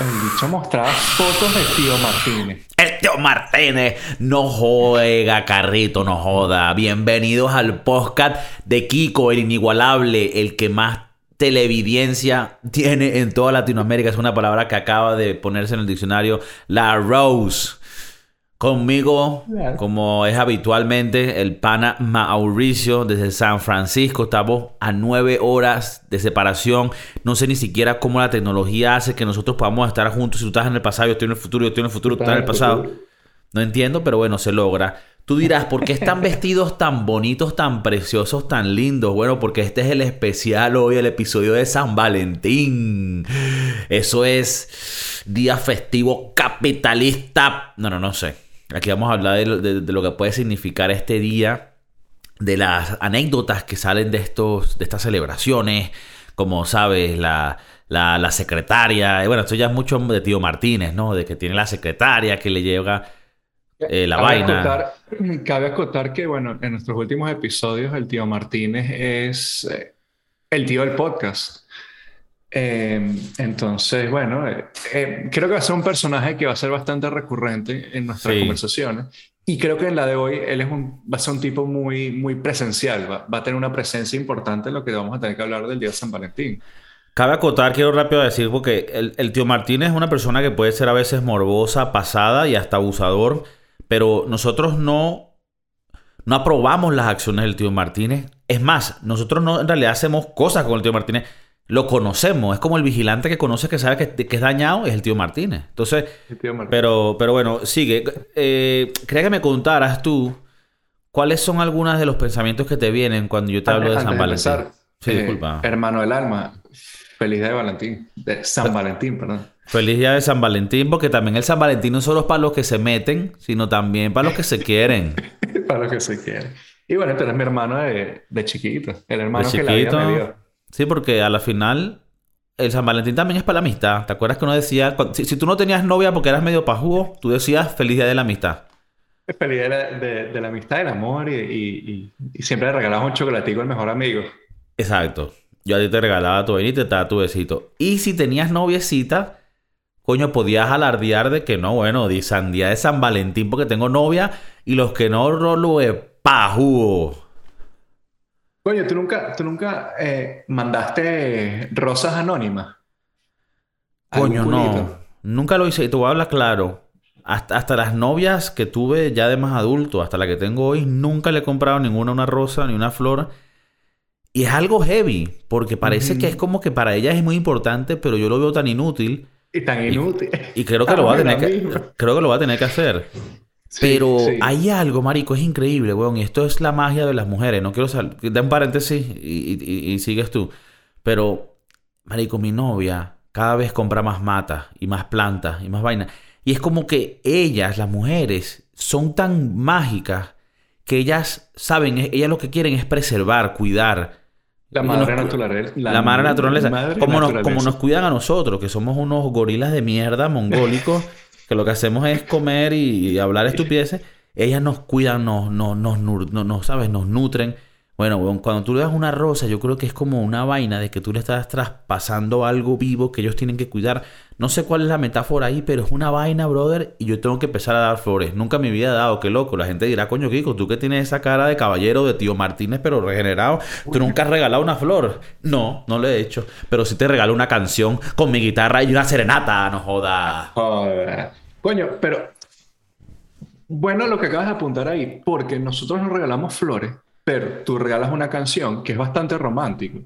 El bicho mostraba fotos de tío Martínez. El tío Martínez no juega carrito, no joda. Bienvenidos al podcast de Kiko, el inigualable, el que más televidencia tiene en toda Latinoamérica. Es una palabra que acaba de ponerse en el diccionario. La Rose. Conmigo, como es habitualmente, el pana Mauricio desde San Francisco. Estamos a nueve horas de separación. No sé ni siquiera cómo la tecnología hace que nosotros podamos estar juntos. Si tú estás en el pasado, yo estoy en el futuro, yo estoy en el futuro, tú estás en el pasado. No entiendo, pero bueno, se logra. Tú dirás, ¿por qué están vestidos tan bonitos, tan preciosos, tan lindos? Bueno, porque este es el especial hoy, el episodio de San Valentín. Eso es día festivo capitalista. No, no, no sé. Aquí vamos a hablar de, lo que puede significar este día, de las anécdotas que salen de, estos, de estas celebraciones, como sabes, la, la, secretaria. Bueno, esto ya es mucho de tío Martínez, ¿no? De que tiene la secretaria que le lleva eh, la vaina. cabe acotar que, bueno, en nuestros últimos episodios, el tío Martínez es eh, el tío del podcast. Em, entonces, bueno, eh, eh, creo que va a ser un personaje que va a ser bastante recurrente en nuestras conversaciones. Y creo que en la de hoy él es un, va a ser un tipo muy, muy presencial, va, va, a tener una presencia importante en lo que vamos a tener que hablar del día de San Valentín. Cabe acotar, quiero rápido decir, porque el, el tío Martín es una persona que puede ser a veces morbosa, pasada y hasta abusador, pero nosotros no, no aprobamos las acciones del tío Martínez. Es más, nosotros no en realidad hacemos cosas con el tío Martínez lo conocemos. Es como el vigilante que conoce que sabe que, es dañado, es el tío Martínez. Entonces, Pero, pero bueno, sigue. Eh, quería que me contaras tú cuáles son algunos de los pensamientos que te vienen cuando yo te hablo de San Valentín. sí, eh, disculpa. Hermano del alma, feliz día de Valentín. De San Valentín, perdón. Feliz día de San Valentín, porque también el San Valentín no solo es para los que se meten, sino también para los que se quieren. para los que se quieren. Y bueno, este es mi hermano de, de chiquito. El hermano que la vida me dio. Sí, porque a la final el San Valentín también es para la amistad. ¿Te acuerdas que uno decía, si, tú no tenías novia porque eras medio pajugo, tú decías feliz día de la amistad? Feliz día de, la amistad, del amor y, siempre le regalabas un chocolatico al mejor amigo. Exacto. Yo a ti te regalaba tu vainita y te daba tu besito. Y si tenías noviecita, coño, podías alardear de que no, bueno, di día de San Valentín porque tengo novia y los que no, lo es pajugo. Coño, ¿tú nunca, tú nunca eh, mandaste rosas anónimas? Coño, no. Nunca lo hice. Y te voy a hablar claro. Hasta, hasta las novias que tuve ya de más adulto, hasta la que tengo hoy, nunca le he comprado ninguna una rosa ni una flor. Y es algo heavy, porque parece que es como que para ellas es muy importante, pero yo lo veo tan inútil. Y tan inútil. Y, creo que lo va a tener que, creo que lo va a tener que hacer. Pero hay algo, marico, es increíble, weón. Y esto es la magia de las mujeres. No quiero salir. Da un paréntesis y, sigues tú. Pero, marico, mi novia cada vez compra más matas y más plantas y más vainas. Y es como que ellas, las mujeres, son tan mágicas que ellas saben, ellas lo que quieren es preservar, cuidar. La madre naturaleza. La, madre naturaleza. como, Nos, como nos cuidan a nosotros, que somos unos gorilas de mierda mongólicos. que lo que hacemos es comer y, hablar estupideces, ellas nos cuidan, nos, nos, nos, ¿sabes? Nos nutren. Bueno, cuando tú le das una rosa, yo creo que es como una vaina de que tú le estás traspasando algo vivo que ellos tienen que cuidar. No sé cuál es la metáfora ahí, pero es una vaina, brother, y yo tengo que empezar a dar flores. Nunca me había dado, qué loco. La gente dirá, coño, Kiko, tú que tienes esa cara de caballero de tío Martínez, pero regenerado, tú nunca has regalado una flor. No, no lo he hecho. Pero sí te regalo una canción con mi guitarra y una serenata, no jodas. Joder. Coño, pero bueno lo que acabas de apuntar ahí, porque nosotros nos regalamos flores, pero tú regalas una canción que es bastante romántico.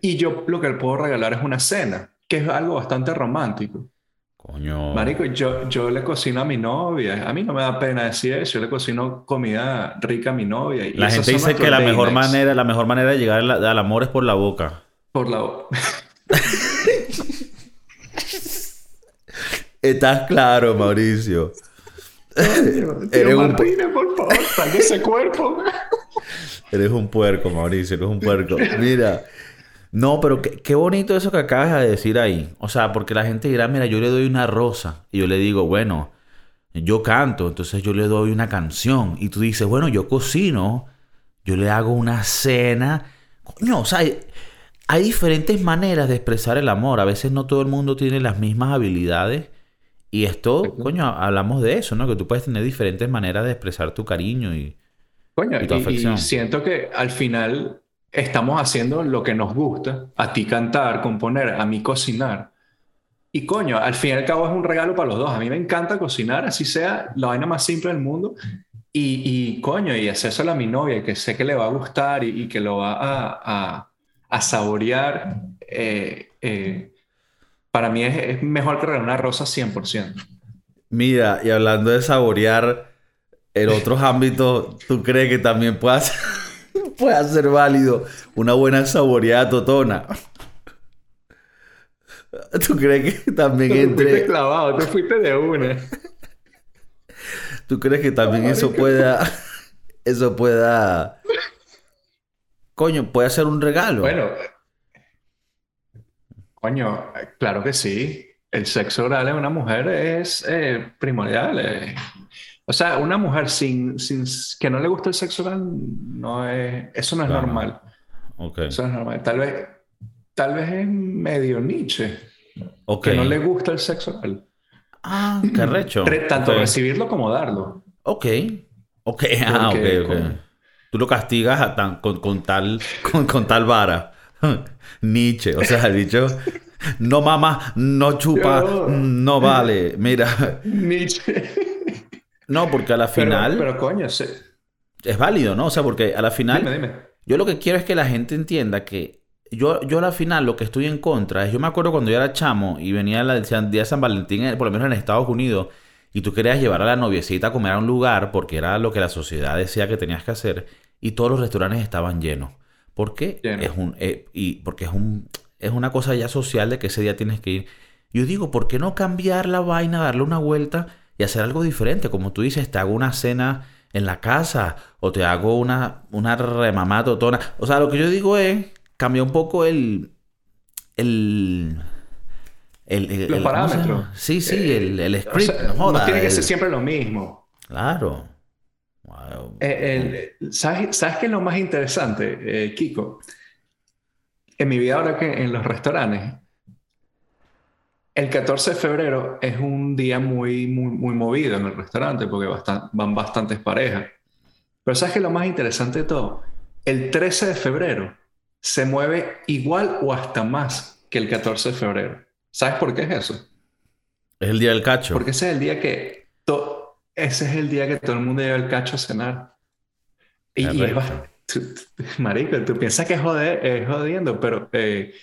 Y yo lo que le puedo regalar es una cena, que es algo bastante romántico. Coño. Marico, yo, yo le cocino a mi novia. A mí no me da pena decir eso. Yo le cocino comida rica a mi novia. Y la gente dice que la mejor, manera, la mejor manera de llegar al amor es por la boca. Por la boca. Estás claro, Mauricio. Eres un... por favor, sal de ese cuerpo. Eres un puerco, Mauricio, eres un puerco. Mira. No, pero qué, bonito eso que acabas de decir ahí. O sea, porque la gente dirá, mira, yo le doy una rosa. Y yo le digo, bueno, yo canto, entonces yo le doy una canción. Y tú dices, bueno, yo cocino, yo le hago una cena. Coño, o sea, hay diferentes maneras de expresar el amor. A veces no todo el mundo tiene las mismas habilidades. Y esto, coño, hablamos de eso, ¿no? Que tú puedes tener diferentes maneras de expresar tu cariño y, coño, tu afección. Y, siento que al final estamos haciendo lo que nos gusta. A ti cantar, componer, a mí cocinar. Y coño, al fin y al cabo es un regalo para los dos. A mí me encanta cocinar, así sea la vaina más simple del mundo. Y, y coño, y hacérselo a mi novia, que sé que le va a gustar y, que lo va a a saborear, eh, eh, para mí es, mejor que una rosa 100%. Mira, y hablando de saborear, en otros ámbitos, ¿tú crees que también pueda ser, pueda ser válido una buena saboreada totona? ¿Tú crees que también entre... Te fuiste clavado, te fuiste de una. ¿Tú crees que también eso pueda... Eso pueda coño, puede ser un regalo. Bueno, coño, claro que sí. El sexo oral en una mujer es eh, primordial. Eh. O sea, una mujer sin, sin, que no le guste el sexo oral, no es, eso no es normal. Okay. Eso no es normal. Tal vez, tal vez es medio Nietzsche. Que no le gusta el sexo oral. Ah, qué recho. Tanto recibirlo como darlo. Ok. Ok, ah, ok, ok. Tú lo castigas con, tal, con, tal vara. Nietzsche, o sea, ha dicho, no mama, no chupa, no vale. Mira. Nietzsche. No, porque a la final. Pero, coño, sí. Es válido, ¿no? O sea, porque a la final. Dime, dime. Yo lo que quiero es que la gente entienda que yo, yo a la final lo que estoy en contra es. Yo me acuerdo cuando yo era chamo y venía el día de San Valentín, por lo menos en Estados Unidos y tú querías llevar a la noviecita a comer a un lugar porque era lo que la sociedad decía que tenías que hacer y todos los restaurantes estaban llenos. ¿Por qué? Es un, eh, y porque es, un, es una cosa ya social de que ese día tienes que ir. Yo digo, ¿por qué no cambiar la vaina, darle una vuelta y hacer algo diferente? Como tú dices, te hago una cena en la casa o te hago una, una remamá totona. O sea, lo que yo digo es cambiar un poco el... el los parámetros. Sí, sí, el, el script. no, tiene que ser siempre lo mismo. Claro. Eh, ¿sabes, ¿Sabes qué es lo más interesante, eh, Kiko? En mi vida ahora que en los restaurantes, el 14 de febrero es un día muy, muy, muy movido en el restaurante porque van bastantes parejas. Pero ¿sabes qué es lo más interesante de todo? El 13 de febrero se mueve igual o hasta más que el 14 de febrero. ¿Sabes por qué es eso? Es el día del cacho. Porque ese es el día que ese es el día que todo el mundo lleva el cacho a cenar. Y, es marico, tú piensas que es, joder, es jodiendo, pero eh,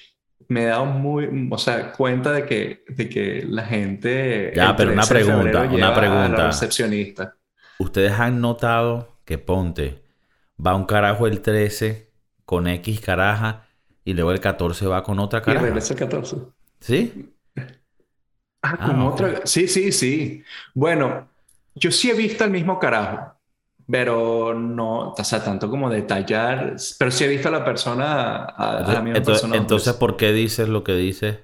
me he dado muy, o sea, cuenta de que, de que la gente... Ya, pero una pregunta, una pregunta. recepcionista. ¿Ustedes han notado que Ponte va un carajo el 13 con X caraja y luego el 14 va con otra caraja? Y regresa el 14. ¿Sí? Ah, con ah, otra... Sí, sí, sí. Bueno, yo sí he visto el mismo carajo, pero no, o sea, tanto como detallar, pero sí he visto a la persona, a, la misma entonces, persona. Entonces, ¿por qué dices lo que dices?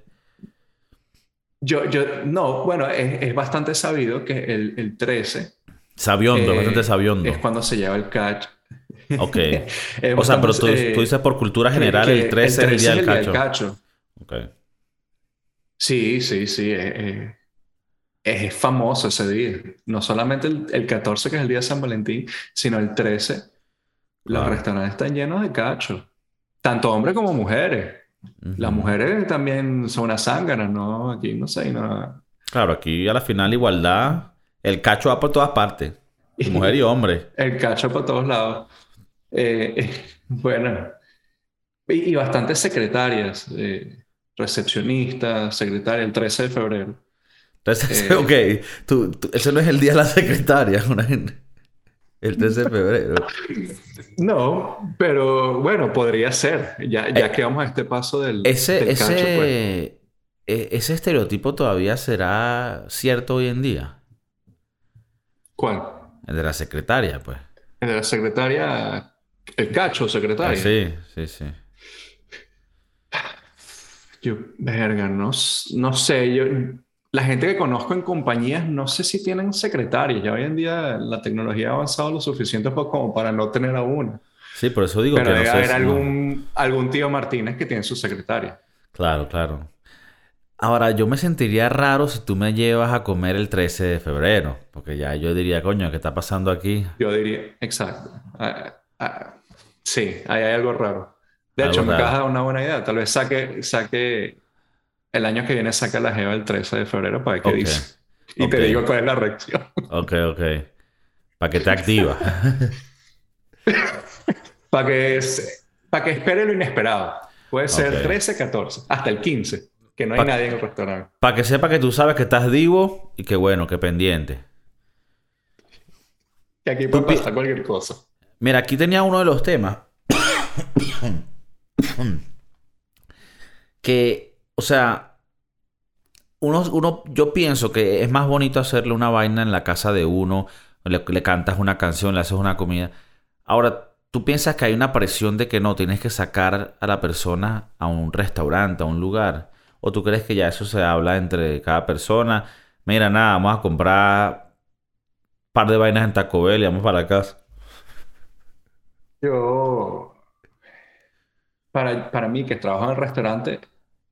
Yo, yo, no, bueno, es, bastante sabido que el, el 13. Sabiondo, bastante eh, sabiondo. Es cuando se lleva el catch. Ok. o sea, pero tú, tú, dices por cultura general, el 13 es el día del cacho. cacho. Ok. Sí, sí, sí. Eh, es famoso ese día. No solamente el, 14, que es el día de San Valentín, sino el 13. Los restaurantes están llenos de cachos. Tanto hombres como mujeres. Las mujeres también son unas zánganas, ¿no? Aquí no sé, no. Claro, aquí a la final igualdad. El cacho va por todas partes. Mujer y hombre. el cacho por todos lados. Eh, bueno. Y, bastantes secretarias. Eh, recepcionistas, secretarias, el 13 de febrero. Entonces, eh, ok, tú, ese no es el día de la secretaria, el 13 de febrero. No, pero bueno, podría ser, ya, ya eh, que vamos a este paso del, ese, ese, pues. e, ese estereotipo todavía será cierto hoy en día. ¿Cuál? El de la secretaria, pues. El de la secretaria, el cacho secretaria. sí, sí, sí. Yo, verga, no, no sé, yo la gente que conozco en compañías, no sé si tienen secretarias. Ya hoy en día la tecnología ha avanzado lo suficiente como para no tener a una. Sí, por eso digo Pero que no debe sé haber si- algún, algún tío Martínez que tiene su secretaria. Claro, claro. Ahora, yo me sentiría raro si tú me llevas a comer el 13 de febrero, porque ya yo diría, coño, ¿qué está pasando aquí? Yo diría, exacto. Ah, ah, sí, ahí hay algo raro. De Algo hecho, me raro. acabas de dar una buena idea. Tal vez saque, saque el año que viene, saca la Jeva el 13 de febrero para ver qué Ok. dice. Y te digo cuál es la reacción. Ok, ok. ¿Para qué te activa? Para que, para que espere lo inesperado. Puede ser Ok. 13, 14, hasta el 15, que no hay Pa- nadie en el restaurante. Para que sepa que tú sabes que estás vivo y que bueno, que pendiente. Que aquí puede pasar cualquier cosa. Mira, aquí tenía uno de los temas. que, o sea, uno, uno, yo pienso que es más bonito hacerle una vaina en la casa de uno, le, cantas una canción, le haces una comida. Ahora, ¿tú piensas que hay una presión de que no, tienes que sacar a la persona a un restaurante, a un lugar? ¿O tú crees que ya eso se habla entre cada persona? Mira, nada, vamos a comprar un par de vainas en Taco Bell y vamos para casa. Yo, para, para mí que trabajo en el restaurante,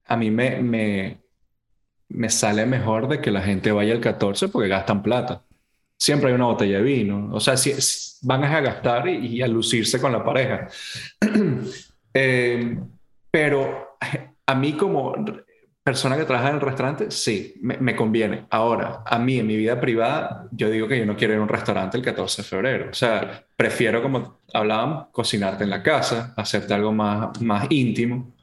a mí me, me, me sale mejor de que la gente vaya el 14 porque gastan plata. Siempre hay una botella de vino. O sea, si, van a gastar y, a lucirse con la pareja. Eh, pero a mí como persona que trabaja en el restaurante, sí, me, conviene. Ahora, a mí en mi vida privada, yo digo que yo no quiero ir a un restaurante el 14 de febrero. O sea, prefiero, como hablábamos, cocinarte en la casa, hacerte algo más, más íntimo.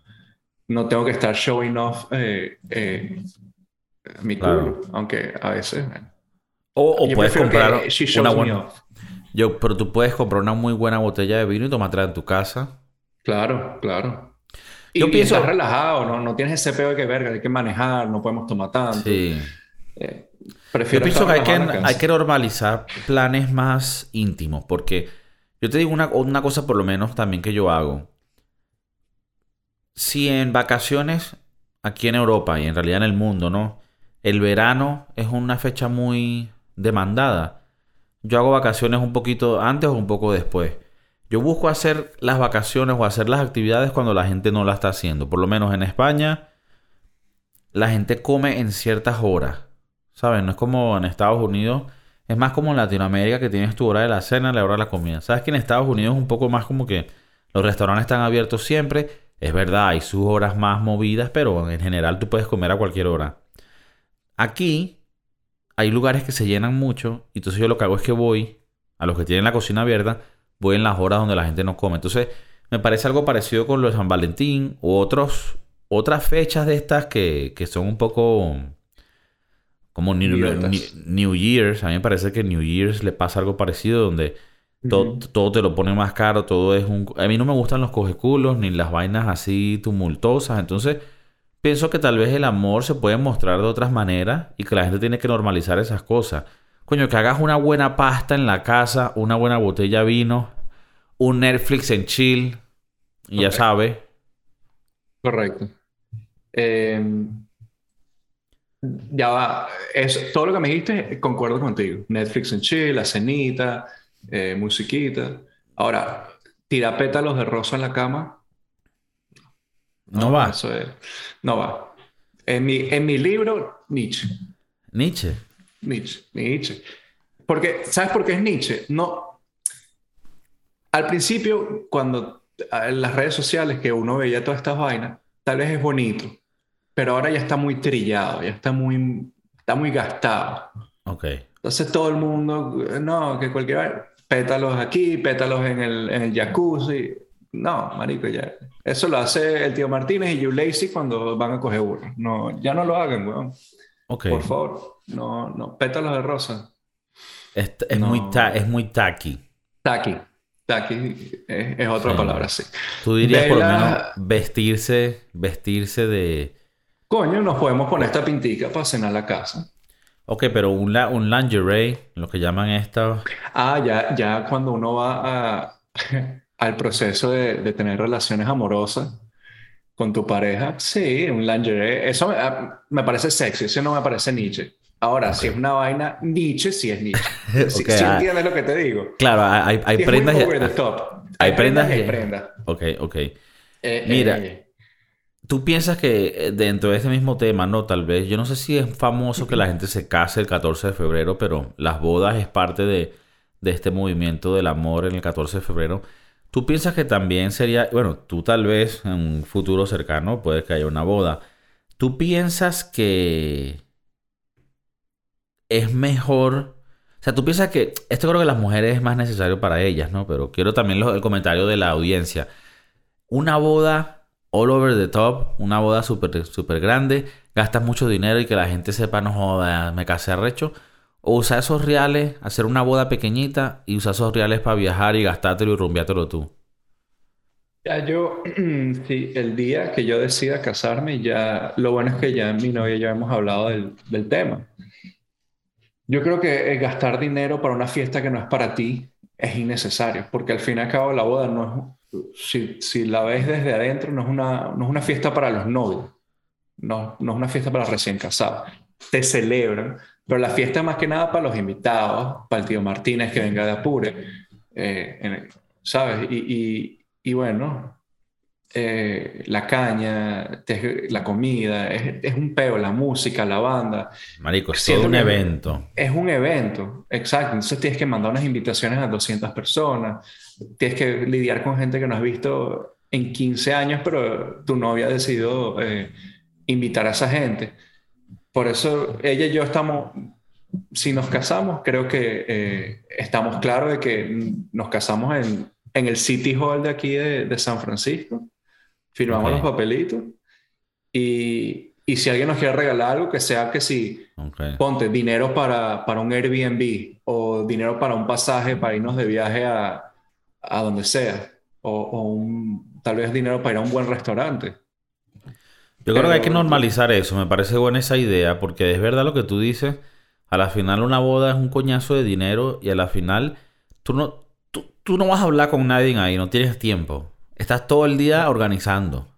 No tengo que estar showing off eh, eh, mi Claro. culo, aunque a veces... bueno, O, puedes prefiero comprar una buena... Yo, pero tú puedes comprar una muy buena botella de vino y tomártela en tu casa. Claro, claro. Y, Yo y pienso- estás relajado, ¿no? No tienes ese pedo de que verga, hay que manejar, no podemos tomar tanto. Sí. Eh, Yo prefiero pienso que hay que, hay que normalizar planes más íntimos, porque yo te digo una, una cosa por lo menos también que yo hago. Si en vacaciones aquí en Europa y en realidad en el mundo, ¿no? El verano es una fecha muy demandada. Yo hago vacaciones un poquito antes o un poco después. Yo busco hacer las vacaciones o hacer las actividades cuando la gente no la está haciendo. Por lo menos en España, la gente come en ciertas horas. ¿Sabes? No es como en Estados Unidos. Es más como en Latinoamérica que tienes tu hora de la cena la hora de la comida. ¿Sabes que en Estados Unidos es un poco más como que los restaurantes están abiertos siempre? Es verdad, hay sus horas más movidas, pero en general tú puedes comer a cualquier hora. Aquí hay lugares que se llenan mucho y entonces yo lo que hago es que voy a los que tienen la cocina abierta, voy en las horas donde la gente no come. Entonces me parece algo parecido con lo de San Valentín u otros, otras fechas de estas que, que son un poco como New, New Year's. A mí me parece que New Year's le pasa algo parecido donde todo, te lo pone más caro, todo es un... A mí no me gustan los cogeculos ni las vainas así tumultuosas, entonces pienso que tal vez el amor se puede mostrar de otras maneras y que la gente tiene que normalizar esas cosas. Coño, que hagas una buena pasta en la casa, una buena botella de vino, un Netflix en chill, y ya sabes. Correcto. Eh, ya va. Es, todo lo que me dijiste, concuerdo contigo. Netflix en chill, la cenita, eh, musiquita. Ahora, tira pétalos de rosa en la cama. No va. Eso es- no va. En mi, en mi libro, Nietzsche. Nietzsche. Nietzsche, Nietzsche. Porque, ¿sabes por qué es Nietzsche? No. Al principio, cuando en las redes sociales que uno veía todas estas vainas, tal vez es bonito, pero ahora ya está muy trillado, ya está muy, está muy gastado. Ok. Entonces todo el mundo, no, que cualquier vaina, pétalos aquí, pétalos en el, en el jacuzzi. No, marico, ya. Eso lo hace el tío Martínez y You Lazy cuando van a coger burro. No, ya no lo hagan, weón. Por favor. No, no. Pétalos de rosa. Es, es No. muy ta- es muy tacky. Taki. Taki es, es otra Sí. palabra, sí. Tú dirías por lo menos vestirse, vestirse de... Coño, nos podemos poner esta pintica para cenar la casa. Ok, pero un, la- un lingerie, lo que llaman esto... Ah, ya, ya cuando uno va a, al proceso de, de tener relaciones amorosas con tu pareja, sí, un lingerie. Eso me, ah, me parece sexy, eso no me parece Nietzsche. Ahora, si es una vaina niche, sí es niche. Si Ok, ah. entiendes lo que te digo. Claro, hay, hay Si prendas muy y... over the top. Hay prendas hay prendas. Ok, ok. Eh, Mira. eh, ¿Tú piensas que eh, dentro de este mismo tema, no? Tal vez, yo no sé si es famoso que la gente se case el 14 de febrero, pero las bodas es parte de, de este movimiento del amor en el 14 de febrero. ¿Tú piensas que también sería, bueno, tú tal vez en un futuro cercano puede que haya una boda. ¿Tú piensas que es mejor? O sea, tú piensas que esto creo que las mujeres es más necesario para ellas, ¿no? Pero quiero también lo- el comentario de la audiencia. Una boda all over the top, una boda súper super grande, gastas mucho dinero y que la gente sepa, no joda, me casé arrecho. O usar esos reales, hacer una boda pequeñita y usar esos reales para viajar y gastártelo y rumbiártelo tú. Ya yo, sí, el día que yo decida casarme, ya, lo bueno es que ya mi novia y yo hemos hablado del, del tema. Yo creo que gastar dinero para una fiesta que no es para ti es innecesario, porque al fin y al cabo la boda no es, si, si la ves desde adentro, no es una, no es una fiesta para los novios, no, no es una fiesta para recién casados. Te celebran, pero la fiesta es más que nada para los invitados, para el tío Martínez que venga de Apure, eh, ¿sabes? Y, y bueno, eh, la caña, te- la comida, es, es un peo, la música, la banda. Marico, es todo un que- evento. Es un evento, exacto. Entonces tienes que mandar unas invitaciones a 200 personas. Tienes que lidiar con gente que no has visto en 15 años, pero tu novia ha decidido eh, invitar a esa gente. Por eso ella y yo estamos, si nos casamos, creo que eh, estamos claros de que nos casamos en, en el City Hall de aquí de, de San Francisco. Firmamos los papelitos. Y, y si alguien nos quiere regalar algo, que sea que si ponte dinero para, para un Airbnb o dinero para un pasaje para irnos de viaje a, a donde sea o, o un, tal vez dinero para ir a un buen restaurante. Yo creo que hay que normalizar eso. Me parece buena esa idea porque es verdad lo que tú dices. A la final una boda es un coñazo de dinero y a la final tú no, tú, tú no vas a hablar con nadie ahí, no tienes tiempo. Estás todo el día organizando.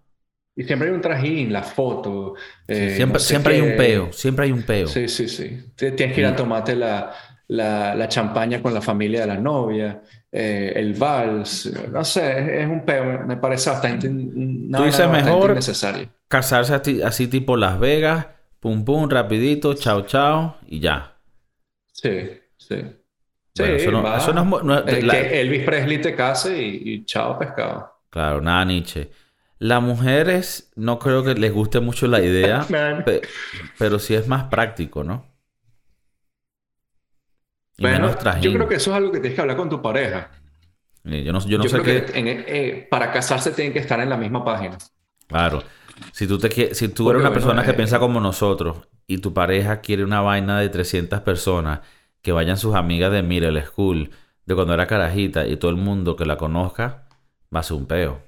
Y siempre hay un trajín, la foto. eh, siempre no sé siempre hay un peo, siempre hay un peo. Sí, sí, sí. Tienes que ir a tomarte la, la, la champaña con la familia de la novia, eh, el vals. No sé, es, un peo. Me parece bastante, Tú dices bastante mejor-. Casarse así, así tipo Las Vegas, pum pum, rapidito, chao chao y ya. Sí, sí. Sí, Bueno, eso no- eso no es no es- Eh, la- que Elvis Presley te case y, y chao pescado. Claro, nada Nietzsche. Las mujeres no creo que les guste mucho la idea, pe- pero sí es más práctico, ¿no? Y Bueno, yo creo que eso es algo que tienes que hablar con tu pareja. Yo no, yo no yo sé creo qué... que en- eh, para casarse tienen que estar en la misma página. Claro. Si tú, te, si tú eres una bueno, persona que eh, piensa como nosotros y tu pareja quiere una vaina de 300 personas, que vayan sus amigas de Middle School, de cuando era carajita, y todo el mundo que la conozca, va a ser un peo.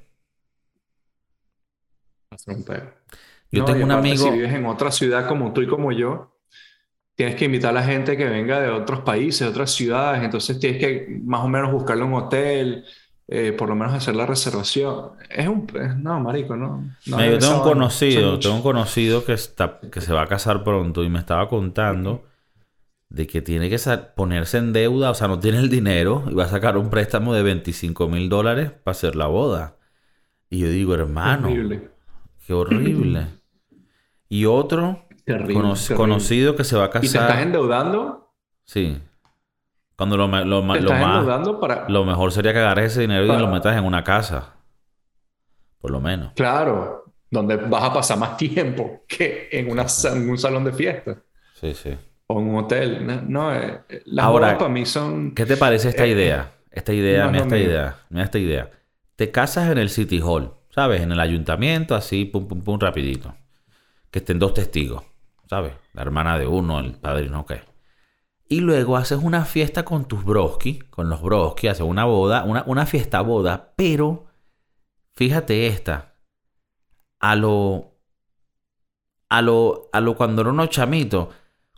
Va a ser un peo. Yo No, tengo un amigo... Si vives en otra ciudad como tú y como yo, tienes que invitar a la gente que venga de otros países, de otras ciudades. Entonces tienes que más o menos buscarle un hotel, eh, por lo menos hacer la reservación. Es un... No, marico, no. no yo tengo un conocido, tengo un conocido que está, que se va a casar pronto y me estaba contando de que tiene que ponerse en deuda, o sea, no tiene el dinero y va a sacar un préstamo de 25 mil dólares para hacer la boda. Y yo digo, hermano, Horrible. qué horrible. Y otro Terrible, cono- terrible. conocido que se va a ¿Y te estás casar. endeudando? Sí. Cuando lo, lo, ma- ¿Te lo estás más, endeudando para...? lo mejor sería que agarres ese dinero y lo metas en una casa. Por lo menos. Claro, donde vas a pasar más tiempo que en, una, en un salón de fiesta Sí, sí. O un hotel. No, no, eh, las Ahora, bodas para mí son... ¿Qué te parece esta Eh, idea? Esta idea, no mira esta mío. idea, mira esta idea. Te casas en el City Hall, ¿sabes? En el ayuntamiento, así, pum, pum, pum, rapidito. Que estén dos testigos, ¿sabes? La hermana de uno, el padrino, ok. Y luego haces una fiesta con tus broski, con los broski, haces una boda, una, una fiesta boda, pero fíjate esta. A lo. A lo. A lo cuando era unos chamitos.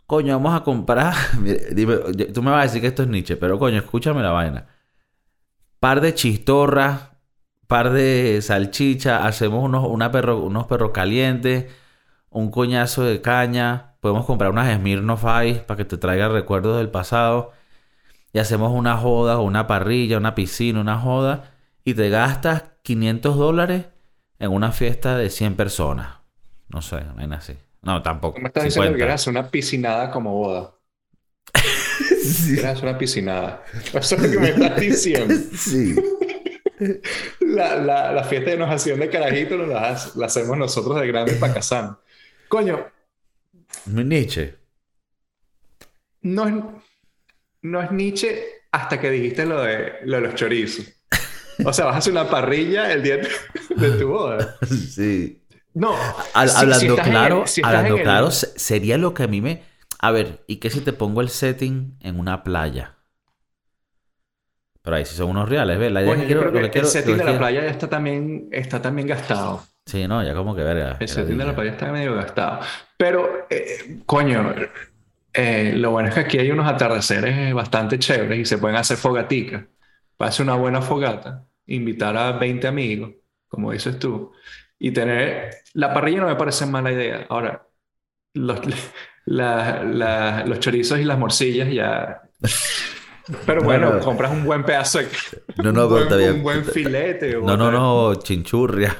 Coño, vamos a comprar. Tú me vas a decir que esto es Nietzsche, pero coño, escúchame la vaina. Par de chistorras, par de salchicha, hacemos unos, una perro, unos perros calientes, un coñazo de caña, podemos comprar unas Smirnoff para que te traiga recuerdos del pasado. Y hacemos una joda una parrilla, una piscina, una joda. Y te gastas 500 dólares en una fiesta de 100 personas. No sé, no así. No, tampoco. Me estás diciendo que quieres una piscinada como boda. sí. Quieres una piscinada. Eso es lo que me estás diciendo. sí. La, la, la, fiesta de nojación de carajito la, hacemos nosotros de grandes para casar. Coño. Nietzsche. No es, no es Nietzsche hasta que dijiste lo de, lo de los chorizos. O sea, vas a hacer una parrilla el día de tu boda. Sí. No. hablando claro, hablando claro, sería lo que a mí me. A ver, ¿y qué si te pongo el setting en una playa? Pero ahí sí son unos reales, ¿ves? La idea que quiero, el setting de la playa ya está también, está también gastado. Sí, no, ya como que verga. El setting de la playa está medio gastado. Pero, eh, coño, eh, lo bueno es que aquí hay unos atardeceres bastante chéveres y se pueden hacer fogaticas. Pase una buena fogata, invitar a 20 amigos, como dices tú, y tener... La parrilla no me parece mala idea. Ahora, los, los chorizos y las morcillas ya... Pero bueno, compras un buen pedazo de... No, no, pero está bien. Un buen filete. No, no, no, chinchurria.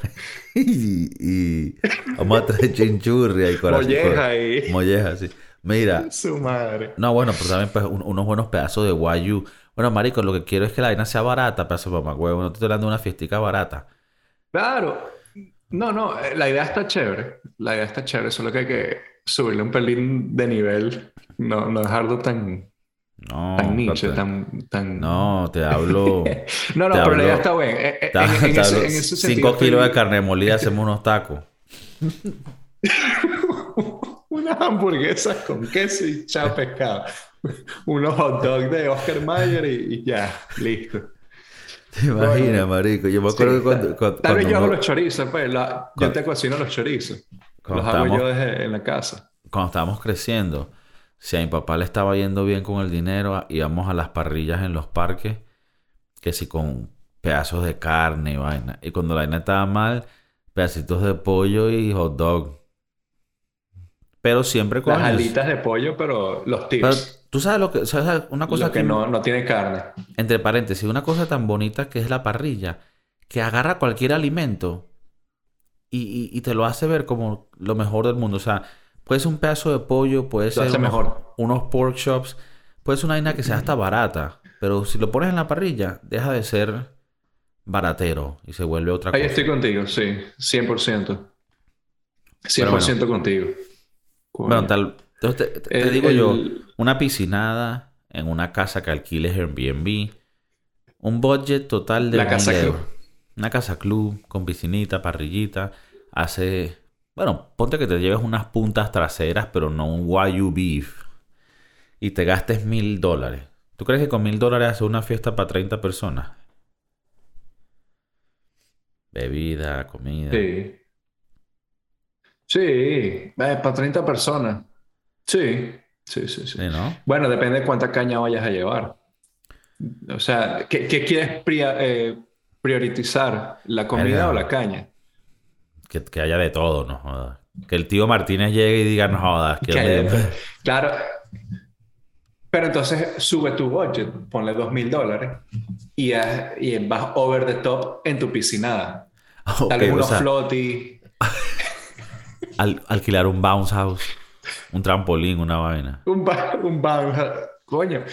y, y, Vamos a traer chinchurria y corazón. Molleja y... Molleja, sí. Mira. Su madre. No, bueno, pero también pues, unos buenos pedazos de guayu. Bueno, marico, lo que quiero es que la vaina sea barata, pedazo de mamá huevo. No te estoy hablando de una fiestica barata. Claro. No, no, eh, la idea está chévere. La idea está chévere, solo que hay que subirle un pelín de nivel. No, no dejarlo tan no, tan niche, tan, tan... No, te hablo. no, no, pero la idea está bien. Eh, eh, en, ese, sentido, Cinco kilos de carne molida hacemos unos tacos. Unas hamburguesas con queso y chao pescado. Unos hot dogs de Oscar Mayer y, ya, listo. ¿Te imaginas, marico? Yo me acuerdo que cuando, Tal vez yo hago los chorizos, pues. yo te cocino los chorizos. Los hago yo desde en la casa. Cuando estábamos creciendo si a mi papá le estaba yendo bien con el dinero, íbamos a las parrillas en los parques, que si con pedazos de carne y vaina. Y cuando la vaina estaba mal, pedacitos de pollo y hot dog. Pero siempre con... Las alitas de pollo, pero los tips. Tú sabes lo que... ¿sabes una cosa que, no, no tiene carne. Entre paréntesis, una cosa tan bonita que es la parrilla, que agarra cualquier alimento y, y te lo hace ver como lo mejor del mundo. O sea, Puede ser un pedazo de pollo, puede ser unos, mejor. unos pork chops, puede ser una vaina que sea hasta barata, pero si lo pones en la parrilla, deja de ser baratero y se vuelve otra cosa. Ahí estoy contigo, sí, 100%. 100% contigo. Bueno, tal, entonces te, digo yo, una piscinada en una casa que alquiles Airbnb, un budget total de la casa club. Una casa club con piscinita, parrillita, hace bueno, ponte que te lleves unas puntas traseras, pero no un Wagyu beef. Y te gastes mil dólares. ¿Tú crees que con mil dólares hace una fiesta para 30 personas? Bebida, comida. Sí. Sí, eh, para 30 personas. Sí, sí, sí. sí. ¿no? Bueno, depende de cuánta caña vayas a llevar. O sea, ¿qué, quieres eh, priorizar? ¿La comida o la caña? que, haya de todo, ¿no? Que el tío Martínez llegue y diga, no jodas. Que Claro. Pero entonces sube tu budget, ponle dos mil dólares y, vas over the top en tu piscinada. Tal vez unos floaty. alquilar un bounce house, un trampolín, una vaina. Un, un bounce house. Coño.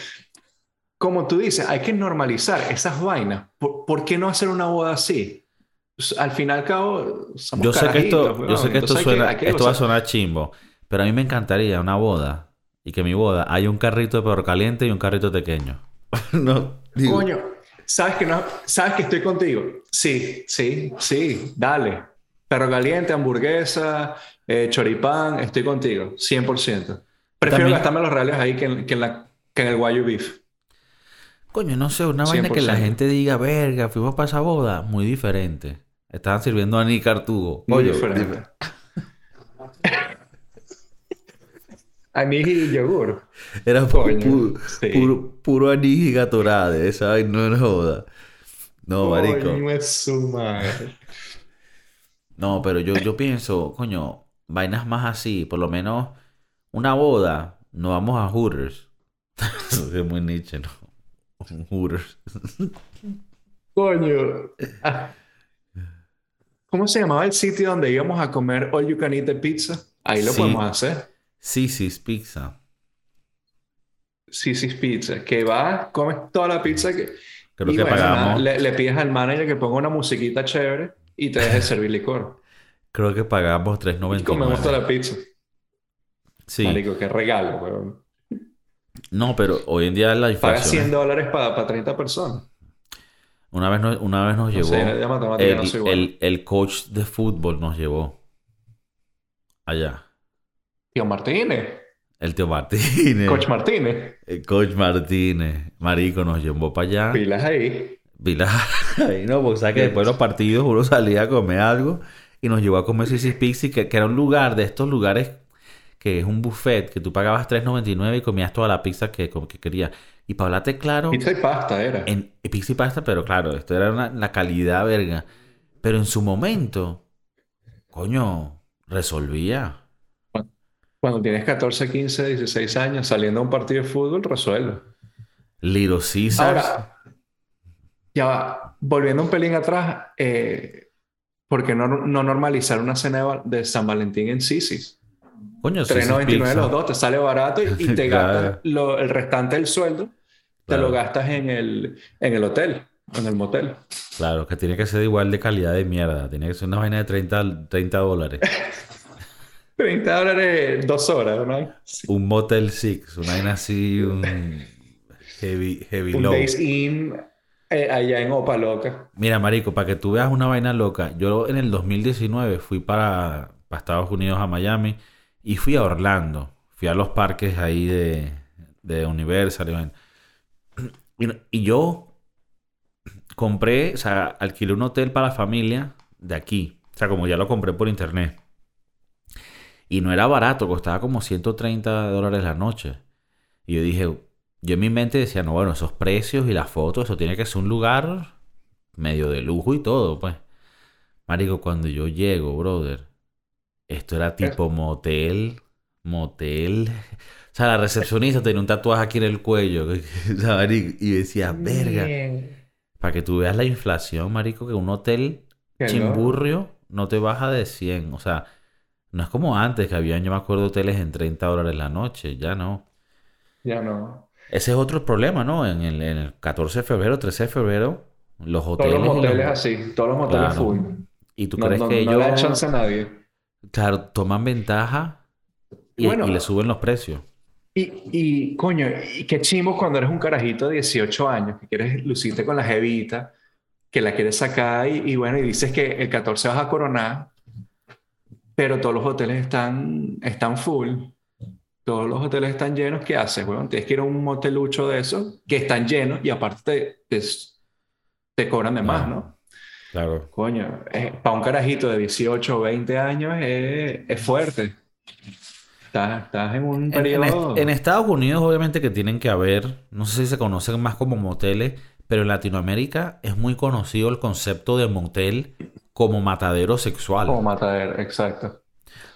Como tú dices, hay que normalizar esas vainas. ¿Por, qué no hacer una boda así? Pues, al final al cabo, yo sé que esto, yo sé que esto suena, esto va a sonar chimbo, pero a mí me encantaría una boda y que mi boda haya un carrito de perro caliente y un carrito pequeño. no, Coño, sabes que no, sabes que estoy contigo. Sí, sí, sí, dale. Perro caliente, hamburguesa, eh, choripán, estoy contigo, 100%. Prefiero gastarme los reales ahí que en, que la, que en el guayu beef. Coño, no sé, una vaina que la gente diga, verga, fuimos para esa boda, muy diferente. Estaban sirviendo a Nick Artugo. Oye, anís y yogur. Era puro, puro, anís y gatorade. Esa no es joda. No, marico. No es su madre. No, pero yo, yo pienso, coño, vainas más así. Por lo menos una boda, nos vamos a Hooters. Eso es muy niche, ¿no? Hooters. Coño. ¿Cómo se llamaba el sitio donde íbamos a comer all you can eat de pizza? Ahí lo Sí. podemos hacer. Sisi's Pizza. Sisi's Pizza. Que vas, comes toda la pizza que... Creo y que bueno, pagamos. le, le pides al manager que ponga una musiquita chévere y te deje servir licor. Creo que pagamos Y comemos toda 3.99. la pizza. Sí. Marico, qué regalo, weón. No, pero hoy en día la Pagas 100 inflación. dólares para 30 personas. Una vez nos, una vez nos No llevó. sé, no el, soy el- el coach de fútbol nos llevó allá. Tío Martínez. El tío Martínez. Coach Martínez. El coach Martínez. Marico nos llevó para allá. Pilas ahí. Vila. Ahí no, porque sabes que después de los partidos uno salía a comer algo y nos llevó a comer Sisi's Pizza, que, que era un lugar de estos lugares que es un buffet, que tú pagabas $3.99 y comías toda la pizza que, que querías. Y para hablarte claro, Pizza y pasta era. en pizza y pasta, pero claro, esto era una- la calidad verga. Pero en su momento, coño, resolvía. Cuando tienes 14, 15, 16 años saliendo a un partido de fútbol, resuelve. Little Caesars. Ahora, ya va, volviendo un pelín atrás, eh, ¿por qué no, no normalizar una cena de, San Valentín en Sisi's? coño, Sisi's 3.99 Pizza. los dos, te sale barato y, y te Claro. gastas lo- el restante del sueldo, te Claro. lo gastas en el, en el hotel, en el motel. Claro, que tiene que ser igual de calidad de mierda. Tiene que ser una vaina de 30, 30 dólares. 30 dólares, dos horas, ¿no? Un Motel Six, una vaina así, un heavy, heavy Un low. Days Inn eh, allá en Opa Loca. Mira, marico, para que tú veas una vaina loca, yo en el 2019 fui para, Estados Unidos, a Miami, y fui a Orlando. Fui a los parques ahí de, Universal. y y yo compré, o sea, alquilé un hotel para la familia de aquí. O sea, como ya lo compré por internet. Y no era barato, costaba como 130 dólares la noche. Y yo dije, yo en mi mente decía, no, bueno, esos precios y las fotos, eso tiene que ser un lugar medio de lujo y todo, pues. Marico, cuando yo llego, brother, esto era tipo motel, motel. O sea, la recepcionista tenía un tatuaje aquí en el cuello. marico, y decía, verga. Para que tú veas la inflación, marico, que un hotel chimburrio no te baja de 100. O sea, no es como antes, que habían, yo me acuerdo, hoteles en 30 dólares la noche. Ya no. Ya no. Ese es otro problema, ¿no? En el, en el 14 de febrero, 13 de febrero, los Todos hoteles... los y los- moteles así, todos los moteles Claro. full. ¿Y tú No, crees no- que no le da ellos, chance a nadie. claro, toman ventaja y, Bueno. y le suben los precios? Y, y coño, y qué chimbo cuando eres un carajito de 18 años, que quieres lucirte con la jevita, que la quieres sacar y, y bueno, y dices que el 14 vas a coronar, pero todos los hoteles están, están full. Todos los hoteles están llenos. ¿Qué haces, weón? Tienes que ir a un motelucho de esos que están llenos y aparte te, te, te cobran de más, Ah. ¿no? Claro. Coño, para un carajito de 18 o 20 años es, es fuerte. Estás, estás en un En, en periodo... est- en Estados Unidos, obviamente que tienen que haber, no sé si se conocen más como moteles, pero en Latinoamérica es muy conocido el concepto de motel como matadero sexual. Como matadero, exacto.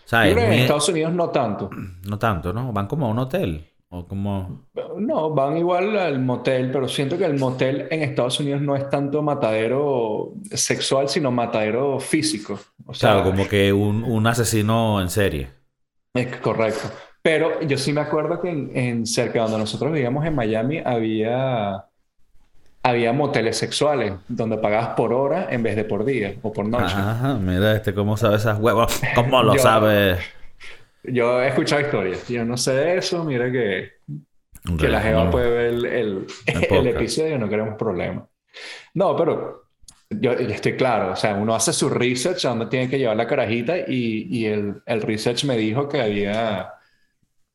Sea, Yo creo que en Estados Unidos no tanto. no tanto, ¿no? Van como a un hotel o como... No, van igual al motel, pero siento que el motel en Estados Unidos no es tanto matadero sexual, sino matadero físico. O sea, Claro, como que un, un asesino en serie. es correcto. Pero yo sí me acuerdo que en, en cerca donde nosotros vivíamos en Miami había, había moteles sexuales donde pagabas por hora en vez de por día o por noche. Ajá, mira este cómo sabe esas huevos. ¿Cómo lo Yo- sabe? Yo he escuchado historias. Yo no sé de eso. Mira que Que la Jeva No. puede ver el, el, episodio, no queremos problemas. No, pero yo, yo estoy claro, o sea, uno hace su research a dónde tiene que llevar la carajita y, y el, el research me dijo que había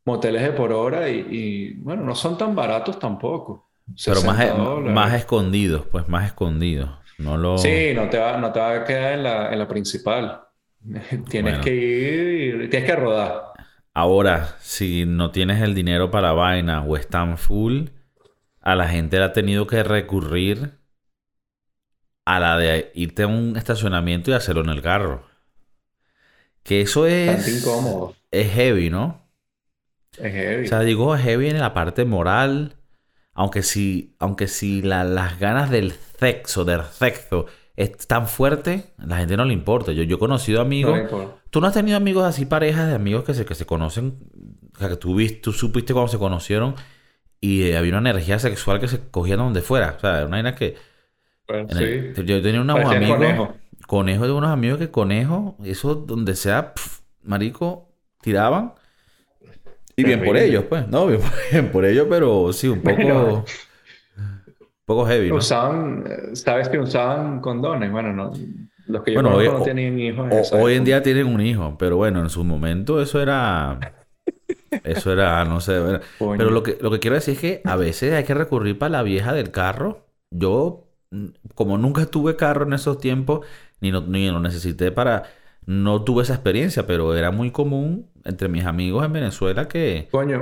moteles de por hora y, y, bueno, no son tan baratos tampoco. Pero más, 60 dólares. más escondidos, pues más escondidos. No lo... Sí, no te va, no te va a quedar en la, en la principal. Tienes Bueno. que ir, y- tienes que rodar. Ahora, si no tienes el dinero para vaina o están full, a la gente le ha tenido que recurrir a la de irte a un estacionamiento y hacerlo en el carro. Que eso es, incómodo. es heavy, ¿no? Es heavy. O sea, digo heavy en la parte moral, aunque si, aunque si la- las ganas del sexo, del sexo, es tan fuerte, la gente no le importa. Yo, yo he conocido No amigos. importa. ¿Tú no has tenido amigos así, parejas de amigos que se, que se conocen? O sea, que tú, viste, tú supiste cuando se conocieron y eh, había una energía sexual que se cogían donde fuera. O sea, era una vaina que... Bueno, en el- sí. yo tenía unos Parecía amigos... conejo. Conejo de unos amigos que conejo, eso donde sea, pf, marico, tiraban. Y bien por ellos, pues. No, bien, bien por ellos, pero sí, un poco... Bueno. Un poco heavy, ¿no? Usaban, sabes que usaban condones. Bueno, no. Los que yo Bueno, hoy- no tenían hijos. en O- hoy en día tienen un hijo, pero bueno, en su momento eso era... Eso era, no sé. Pero lo que, lo que quiero decir es que a veces hay que recurrir para la vieja del carro. Yo, mm, como nunca tuve carro en esos tiempos, ni, no, ni lo necesité para... No tuve esa experiencia, pero era muy común entre mis amigos en Venezuela que... Coño.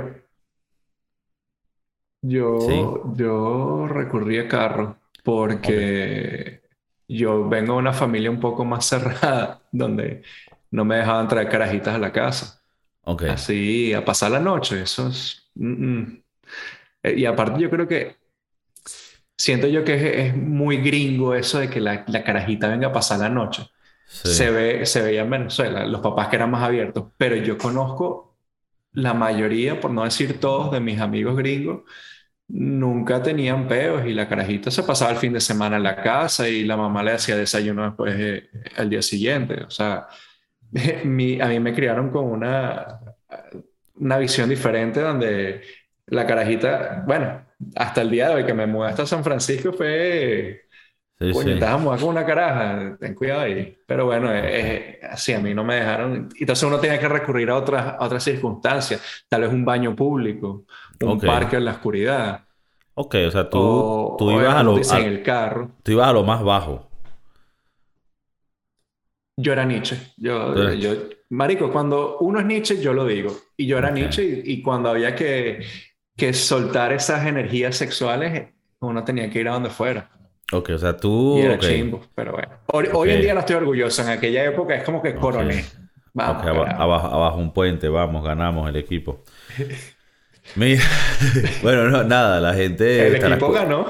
Yo, Sí. yo recurrí a carro porque yo vengo de una familia un poco más cerrada, donde no me dejaban traer carajitas a la casa. Ok. Así, a pasar la noche, eso es... mm, mm. Eh, Y aparte yo creo que siento yo que es, es muy gringo eso de que la, la carajita venga a pasar la noche. Se ve, se veía en Venezuela, los papás que eran más abiertos, pero yo conozco la mayoría, por no decir todos, de mis amigos gringos, nunca tenían peos y la carajita se pasaba el fin de semana en la casa y la mamá le hacía desayuno después eh, al día siguiente. O sea, mi- a mí me criaron con una, una visión diferente donde la carajita, bueno, hasta el día de hoy que me mudé hasta San Francisco fue... Sí, Coño, mudar con una caraja, ten cuidado ahí. Pero bueno, es, es así, a mí no me dejaron. Entonces uno tenía que recurrir a otras, a otras circunstancias, tal vez un baño público, un parque en la oscuridad, Ok, o sea, tú, o, tú ibas a lo, en el carro. tú ibas a lo más bajo. Yo era Nietzsche. Yo, marico, cuando uno es Nietzsche, yo lo digo. Y yo era Ok. Nietzsche y, y cuando había que, que soltar esas energías sexuales, uno tenía que ir a donde fuera. Ok, o sea, tú... Y era ok. chimbo, pero bueno. Hoy, hoy en día no estoy orgulloso. En aquella época es como que coroné. Vamos, abajo, abajo un puente, vamos, ganamos el equipo. Mira, bueno, no, nada, la gente El equipo ganó.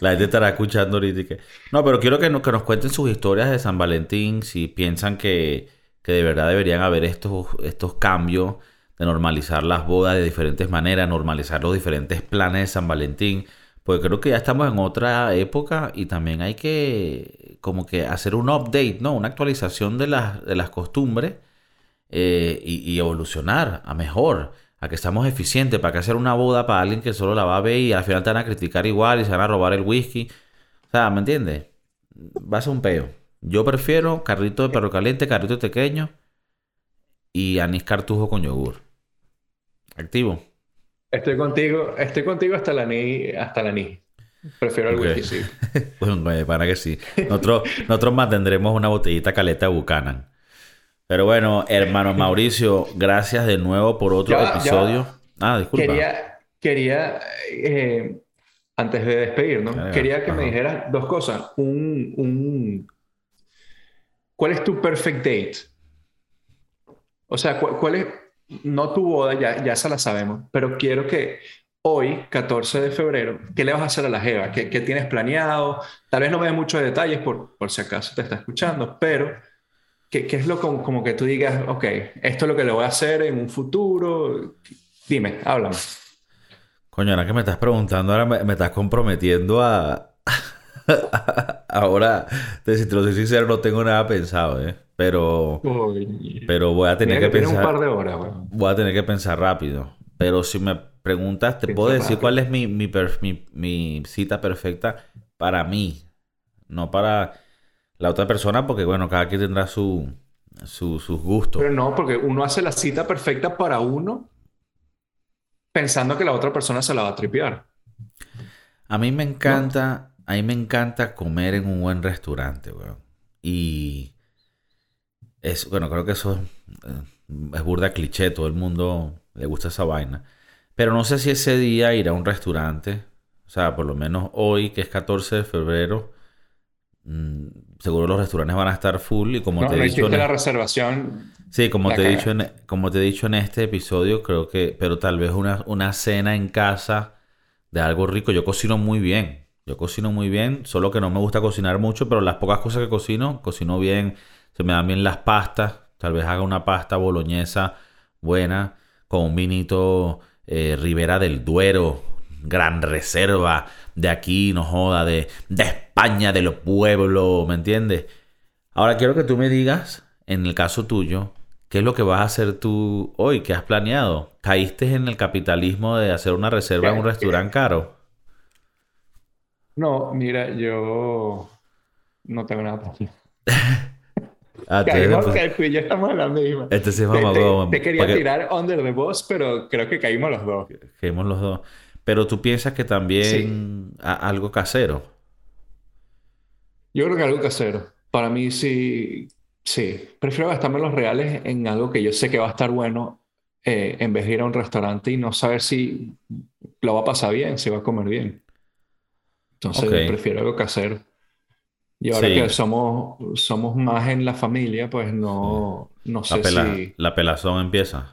la gente estará escuchando ahorita que... No, pero quiero que nos, que nos cuenten sus historias de San Valentín, si piensan que, que de verdad deberían haber estos, estos cambios de normalizar las bodas de diferentes maneras, normalizar los diferentes planes de San Valentín, porque creo que ya estamos en otra época y también hay que como que hacer un update, ¿no? Una actualización de las, de las costumbres eh, y, y evolucionar a mejor, a que estamos eficientes, para que hacer una boda para alguien que solo la va a ver y al final te van a criticar igual y se van a robar el whisky. O sea, ¿me entiendes? Va a ser un peo. Yo prefiero carrito de perro caliente, carrito pequeño y anís cartujo con yogur. Activo. Estoy contigo, estoy contigo hasta la ni, hasta la ni. Prefiero el Ok. whisky, sí. Bueno, para que sí. Nosotros, nosotros mantendremos una botellita caleta de Buchanan. Pero bueno, hermano Mauricio, gracias de nuevo por otro Ya va, ya episodio. Ah, disculpa. Quería, quería eh, antes de despedirnos, Verga, quería que me dijeras dos cosas. Un, un, ¿cuál es tu perfect date? O sea, ¿cuál, cuál es, no tu boda, ya, ya esa la sabemos, pero quiero que hoy, 14 de febrero, ¿qué le vas a hacer a la Jeva? ¿Qué, qué tienes planeado? Tal vez no me muchos detalles por, por si acaso te está escuchando, pero ¿qué, qué es lo como, como que tú digas, ok, esto es lo que le voy a hacer en un futuro? Dime, háblame. Coño, ahora que me estás preguntando, ahora me, me estás comprometiendo a... ahora, te- si te lo soy sincero, no tengo nada pensado, ¿eh? Pero, Uy, pero voy a tener mira que que tienes un pensar... par de horas, weón. Voy a tener que pensar rápido. Pero si me preguntas, te puedo decir rápido. cuál es mi, mi, per- mi- mi cita perfecta para mí. No para la otra persona, porque bueno, cada quien tendrá su, su- sus gustos. Pero no, porque uno hace la cita perfecta para uno pensando que la otra persona se la va a tripear. A mí me encanta, a mí me encanta comer en un buen restaurante, weón. Y es, bueno, creo que eso es, eh, es burda cliché, todo el mundo le gusta esa vaina. Pero no sé si ese día ir a un restaurante, o sea, por lo menos hoy, que es 14 de febrero, mm, seguro los restaurantes van a estar full y como No, te he dicho... en- la reservación. Sí, como te, he dicho en, como te he dicho en este episodio, creo que, pero tal vez una, una cena en casa de algo rico. Yo cocino muy bien. Yo cocino muy bien, solo que no me gusta cocinar mucho, pero las pocas cosas que cocino, cocino bien. Se me dan bien las pastas. Tal vez haga una pasta boloñesa buena con un vinito eh, Ribera del Duero, gran reserva de aquí, no joda, de, de España, de los pueblos, ¿me entiendes? Ahora quiero que tú me digas, en el caso tuyo, ¿qué es lo que vas a hacer tú hoy? ¿Qué has planeado? ¿Caíste en el capitalismo de hacer una reserva en un restaurante caro? No, mira, yo no tengo nada para Ah, Caímos, que tú y yo estamos en la misma. Este sí es Te, te- te quería porque- tirar under the bus, pero creo que caímos los dos. Caímos los dos. Pero tú piensas que también a- algo casero. Yo creo que algo casero. Para mí sí, sí. Prefiero gastarme los reales en algo que yo sé que va a estar bueno eh, en vez de ir a un restaurante y no saber si lo va a pasar bien, si va a comer bien. Entonces Ok. prefiero algo casero. Y ahora Sí. que somos, somos más en la familia, pues no, no La, sé pela- si... la pelazón empieza.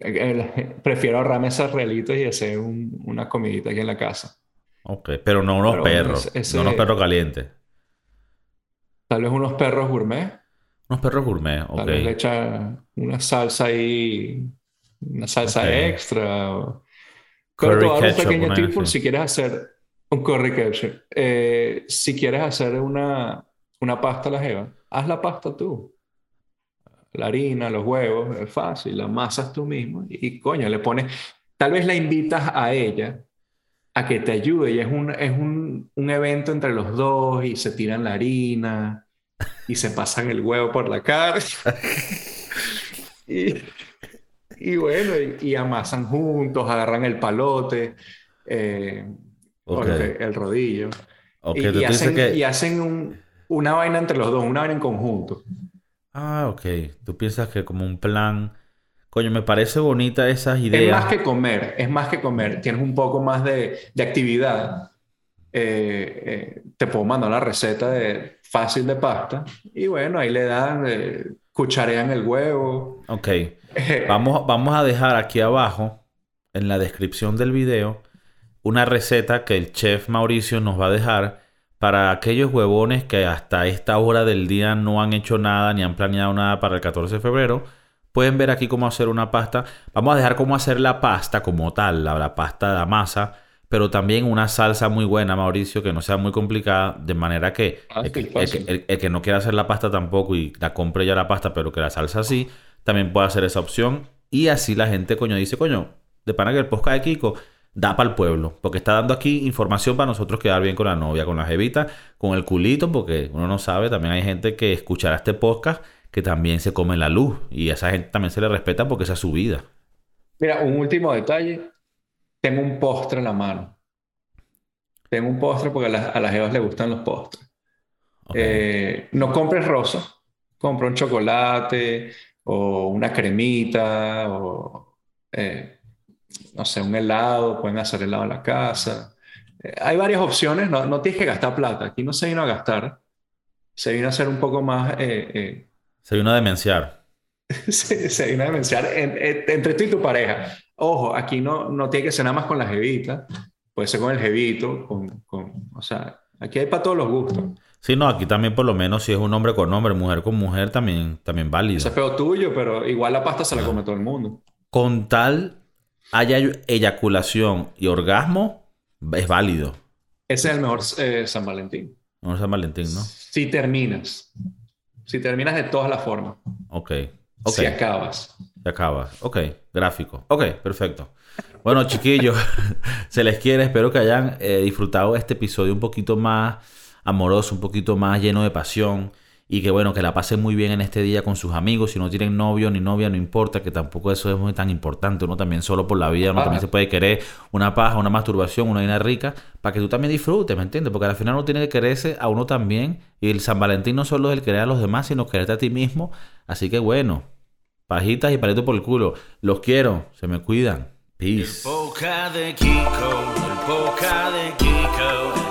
eh, Prefiero ahorrarme esos realitos y hacer un- una comidita aquí en la casa. Ok, pero no unos Pero perros. ese- No unos perros calientes. Tal vez unos perros gourmet. Unos perros gourmet. Tal vez le Ok. echa una salsa ahí, una salsa Ok. extra. o- Pero te Curry voy a dar un pequeño tip por si quieres hacer un curry ketchup. Eh, si quieres hacer una, una pasta a la jeva, haz la pasta tú. La harina, los huevos, es fácil, la amasas tú mismo y coño, le pones, tal vez la invitas a ella a que te ayude y es un, es un, un evento entre los dos y se tiran la harina y se pasan el huevo por la cara y, y bueno, y, y amasan juntos, agarran el palote eh, o Ok. el, el rodillo Ok, y, y hacen, que... y hacen un- una vaina entre los dos, una vaina en conjunto. Ah, ok. Tú piensas que como un plan... Coño, me parece bonita esas Es ideas. más que comer, es más que comer. Tienes un poco más de, de actividad. Eh, eh, te puedo mandar una receta de, fácil de pasta y bueno, ahí le dan, eh, cucharean el huevo. Ok. Vamos, vamos a dejar aquí abajo, en la descripción del video, una receta que el chef Mauricio nos va a dejar para aquellos huevones que hasta esta hora del día no han hecho nada ni han planeado nada para el 14 de febrero. Pueden ver aquí cómo hacer una pasta. Vamos a dejar cómo hacer la pasta como tal, la, la pasta de masa, pero también una salsa muy buena, Mauricio, que no sea muy complicada, de manera que el, que- Fácil, el que- el- el que no quiera hacer la pasta tampoco y la compre ya la pasta, pero que la salsa sí, también puede hacer esa opción. Y así la gente, coño, dice, coño, de pana que el podcast de Kiko da para el pueblo, porque está dando aquí información para nosotros quedar bien con la novia, con la jevita, con el culito, porque uno no sabe, también hay gente que escuchará este podcast que también se come la luz y a esa gente también se le respeta porque esa es su vida. Mira, un último detalle. Tengo un postre en la mano. Tengo un postre porque a las, a las jevas les gustan los postres. Eh, no compres rosa, compra un chocolate o una cremita o eh, no sé, un helado, pueden hacer helado en la casa. Eh, hay varias opciones, no, no tienes que gastar plata, aquí no se vino a gastar, se vino a hacer un poco más, eh, Se vino a demenciar. eh, se, se vino a demenciar en- en- entre tú y tu pareja. Ojo, aquí no, no tiene que ser nada más con la jevita, puede ser con el jevito, con, con, o sea, aquí hay para todos los gustos. Sí, no, aquí también por lo menos si es un hombre con hombre, mujer con mujer, también, también válido. Ese es feo tuyo, pero igual la pasta se la come todo el mundo. Con tal haya eyaculación y orgasmo, es válido. Ese es el mejor eh, San Valentín. Es San Valentín, ¿no? Si terminas. Si terminas de todas las formas. Ok. Ok. Si acabas. Se acaba. Ok, gráfico. Ok, perfecto. Bueno, chiquillos, se les quiere. Espero que hayan eh, disfrutado este episodio un poquito más amoroso, un poquito más lleno de pasión. Y que bueno, que la pasen muy bien en este día con sus amigos. Si no tienen novio ni novia, no importa, que tampoco eso es muy tan importante. Uno también solo por la vida, uno también se puede querer una paja, una masturbación, una vaina rica, para que tú también disfrutes, ¿me entiendes? Porque al final uno tiene que quererse a uno también. Y el San Valentín no solo es el querer a los demás, sino quererte a ti mismo. Así que bueno, pajitas y palitos por el culo. Los quiero, se me cuidan. Peace. El boca de Kiko, el boca de Kiko.